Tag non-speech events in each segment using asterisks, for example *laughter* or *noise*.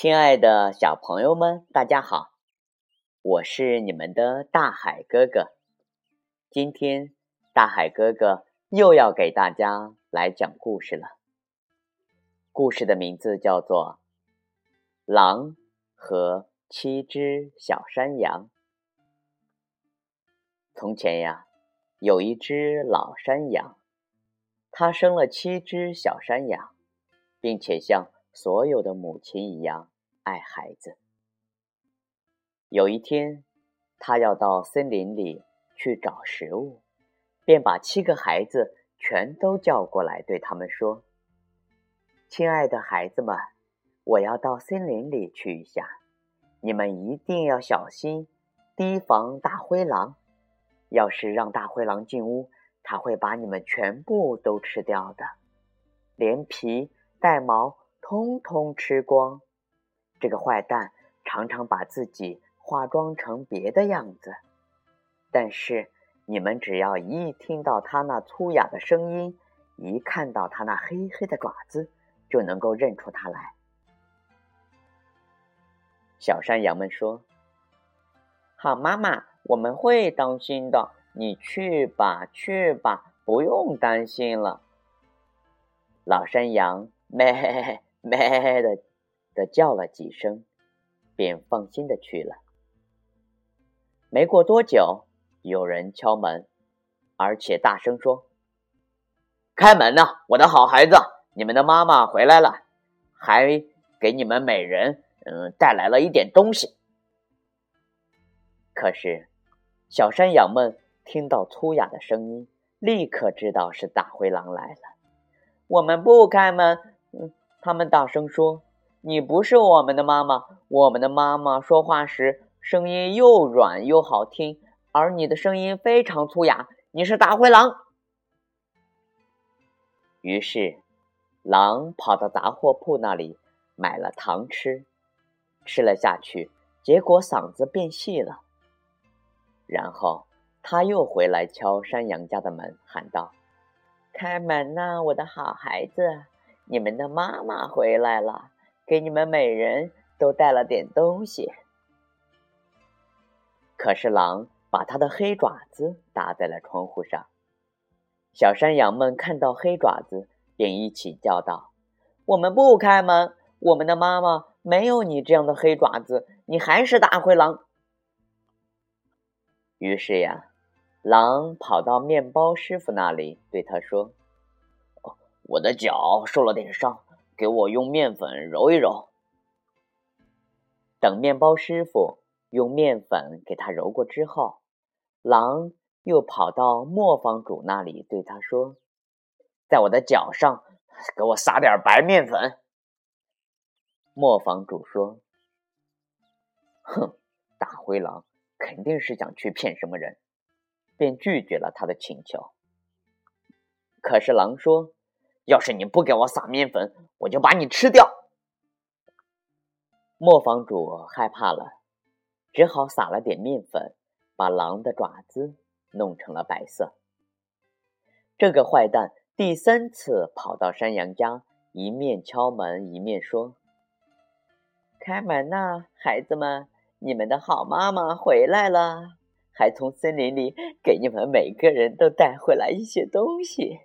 亲爱的小朋友们，大家好！我是你们的大海哥哥。今天，大海哥哥又要给大家来讲故事了。故事的名字叫做《狼和七只小山羊》。从前呀，有一只老山羊，它生了七只小山羊，并且像。所有的母亲一样爱孩子。有一天，他要到森林里去找食物，便把七个孩子全都叫过来，对他们说：“亲爱的孩子们，我要到森林里去一下，你们一定要小心，提防大灰狼。要是让大灰狼进屋，他会把你们全部都吃掉的，连皮带毛。”通通吃光！这个坏蛋常常把自己化妆成别的样子，但是你们只要一听到他那粗哑的声音，一看到他那黑黑的爪子，就能够认出他来。小山羊们说：“好妈妈，我们会当心的。你去吧，去吧，不用担心了。”老山羊 *laughs* 咩。咩的的叫了几声，便放心的去了。没过多久，有人敲门，而且大声说：“开门呐，我的好孩子，你们的妈妈回来了，还给你们每人嗯带来了一点东西。”可是，小山羊们听到粗哑的声音，立刻知道是大灰狼来了。我们不开门，嗯。他们大声说：“你不是我们的妈妈，我们的妈妈说话时声音又软又好听，而你的声音非常粗哑，你是大灰狼。”于是，狼跑到杂货铺那里买了糖吃，吃了下去，结果嗓子变细了。然后他又回来敲山羊家的门，喊道：“开门呐，我的好孩子！”你们的妈妈回来了，给你们每人都带了点东西。可是狼把他的黑爪子搭在了窗户上，小山羊们看到黑爪子，便一起叫道：“我们不开门，我们的妈妈没有你这样的黑爪子，你还是大灰狼。”于是呀，狼跑到面包师傅那里，对他说。我的脚受了点伤，给我用面粉揉一揉。等面包师傅用面粉给他揉过之后，狼又跑到磨坊主那里，对他说：“在我的脚上给我撒点白面粉。”磨坊主说：“哼，大灰狼肯定是想去骗什么人，便拒绝了他的请求。”可是狼说。要是你不给我撒面粉，我就把你吃掉。磨坊主害怕了，只好撒了点面粉，把狼的爪子弄成了白色。这个坏蛋第三次跑到山羊家，一面敲门，一面说：“开门呐，孩子们，你们的好妈妈回来了，还从森林里给你们每个人都带回来一些东西。”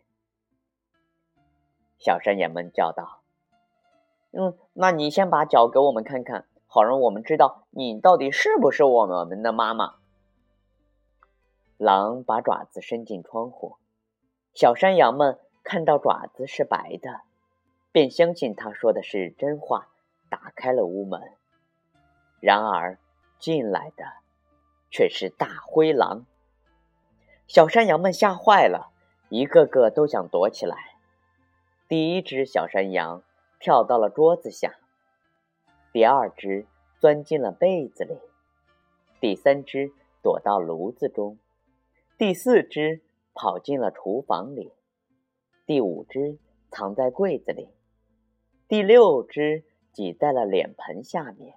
小山羊们叫道：“嗯，那你先把脚给我们看看，好让我们知道你到底是不是我们的妈妈。”狼把爪子伸进窗户，小山羊们看到爪子是白的，便相信他说的是真话，打开了屋门。然而进来的却是大灰狼。小山羊们吓坏了，一个个都想躲起来。第一只小山羊跳到了桌子下，第二只钻进了被子里，第三只躲到炉子中，第四只跑进了厨房里，第五只藏在柜子里，第六只挤在了脸盆下面，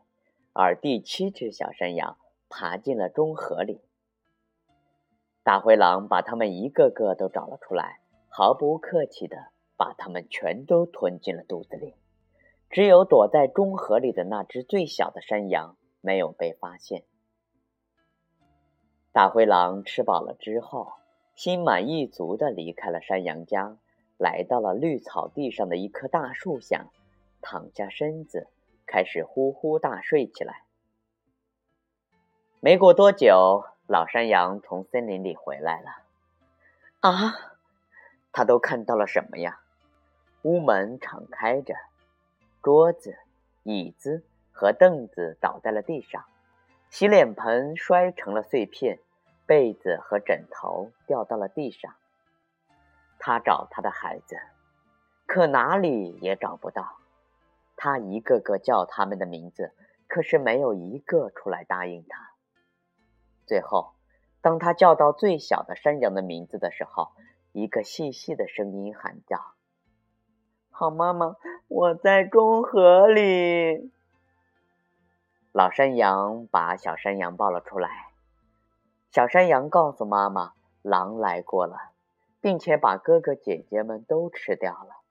而第七只小山羊爬进了中盒里。大灰狼把它们一个个都找了出来，毫不客气的。把它们全都吞进了肚子里，只有躲在中河里的那只最小的山羊没有被发现。大灰狼吃饱了之后，心满意足地离开了山羊家，来到了绿草地上的一棵大树下，躺下身子，开始呼呼大睡起来。没过多久，老山羊从森林里回来了。啊，他都看到了什么呀？屋门敞开着，桌子、椅子和凳子倒在了地上，洗脸盆摔成了碎片，被子和枕头掉到了地上。他找他的孩子，可哪里也找不到。他一个个叫他们的名字，可是没有一个出来答应他。最后，当他叫到最小的山羊的名字的时候，一个细细的声音喊叫：“好妈妈，我在中河里。”老山羊把小山羊抱了出来。小山羊告诉妈妈：“狼来过了，并且把哥哥姐姐们都吃掉了。”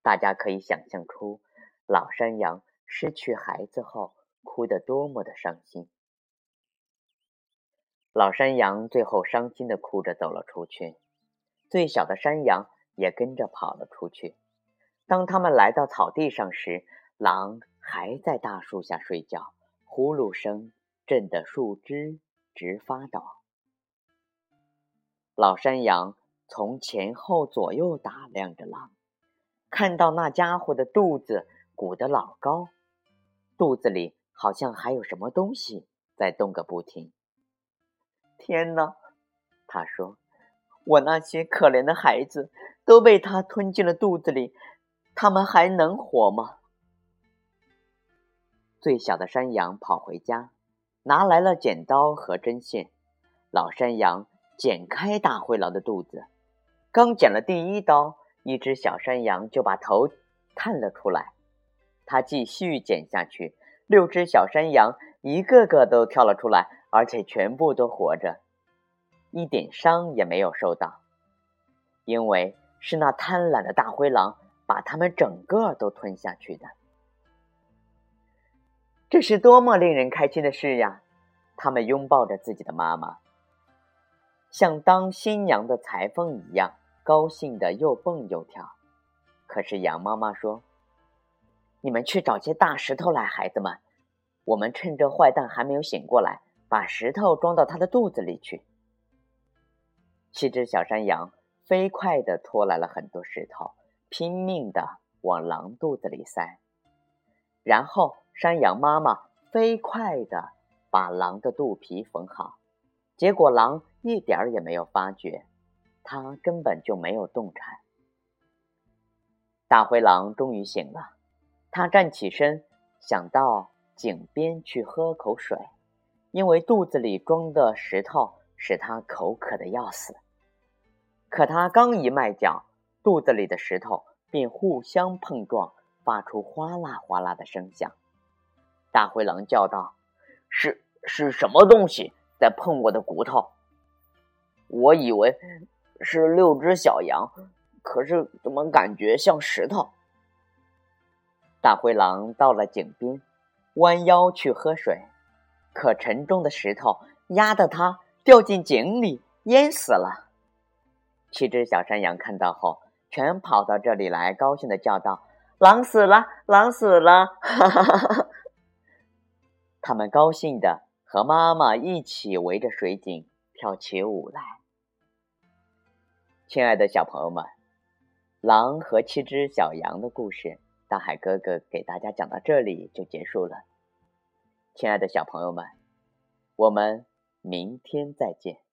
大家可以想象出，老山羊失去孩子后哭得多么的伤心。老山羊最后伤心的哭着走了出去，最小的山羊也跟着跑了出去。当他们来到草地上时，狼还在大树下睡觉，呼噜声震得树枝直发抖。老山羊从前后左右打量着狼，看到那家伙的肚子鼓得老高，肚子里好像还有什么东西在动个不停。天哪，他说：“我那些可怜的孩子都被他吞进了肚子里，他们还能活吗？”最小的山羊跑回家，拿来了剪刀和针线。老山羊剪开大灰狼的肚子，刚剪了第一刀，一只小山羊就把头探了出来。他继续剪下去，六只小山羊一个个都跳了出来。而且全部都活着，一点伤也没有受到，因为是那贪婪的大灰狼把他们整个都吞下去的。这是多么令人开心的事呀！他们拥抱着自己的妈妈，像当新娘的裁缝一样，高兴的又蹦又跳。可是羊妈妈说：“你们去找些大石头来，孩子们，我们趁着坏蛋还没有醒过来。”把石头装到他的肚子里去。七只小山羊飞快地拖来了很多石头，拼命地往狼肚子里塞。然后，山羊妈妈飞快地把狼的肚皮缝好。结果，狼一点儿也没有发觉，它根本就没有动弹。大灰狼终于醒了，他站起身，想到井边去喝口水。因为肚子里装的石头使它口渴的要死，可他刚一迈脚，肚子里的石头便互相碰撞，发出哗啦哗啦的声响。大灰狼叫道：“是是什么东西在碰我的骨头？我以为是六只小羊，可是怎么感觉像石头？”大灰狼到了井边，弯腰去喝水。可沉重的石头压得他掉进井里，淹死了。七只小山羊看到后，全跑到这里来，高兴的叫道：“狼死了，狼死了！”哈哈哈哈他们高兴的和妈妈一起围着水井跳起舞来。亲爱的小朋友们，狼和七只小羊的故事，大海哥哥给大家讲到这里就结束了。亲爱的小朋友们，我们明天再见。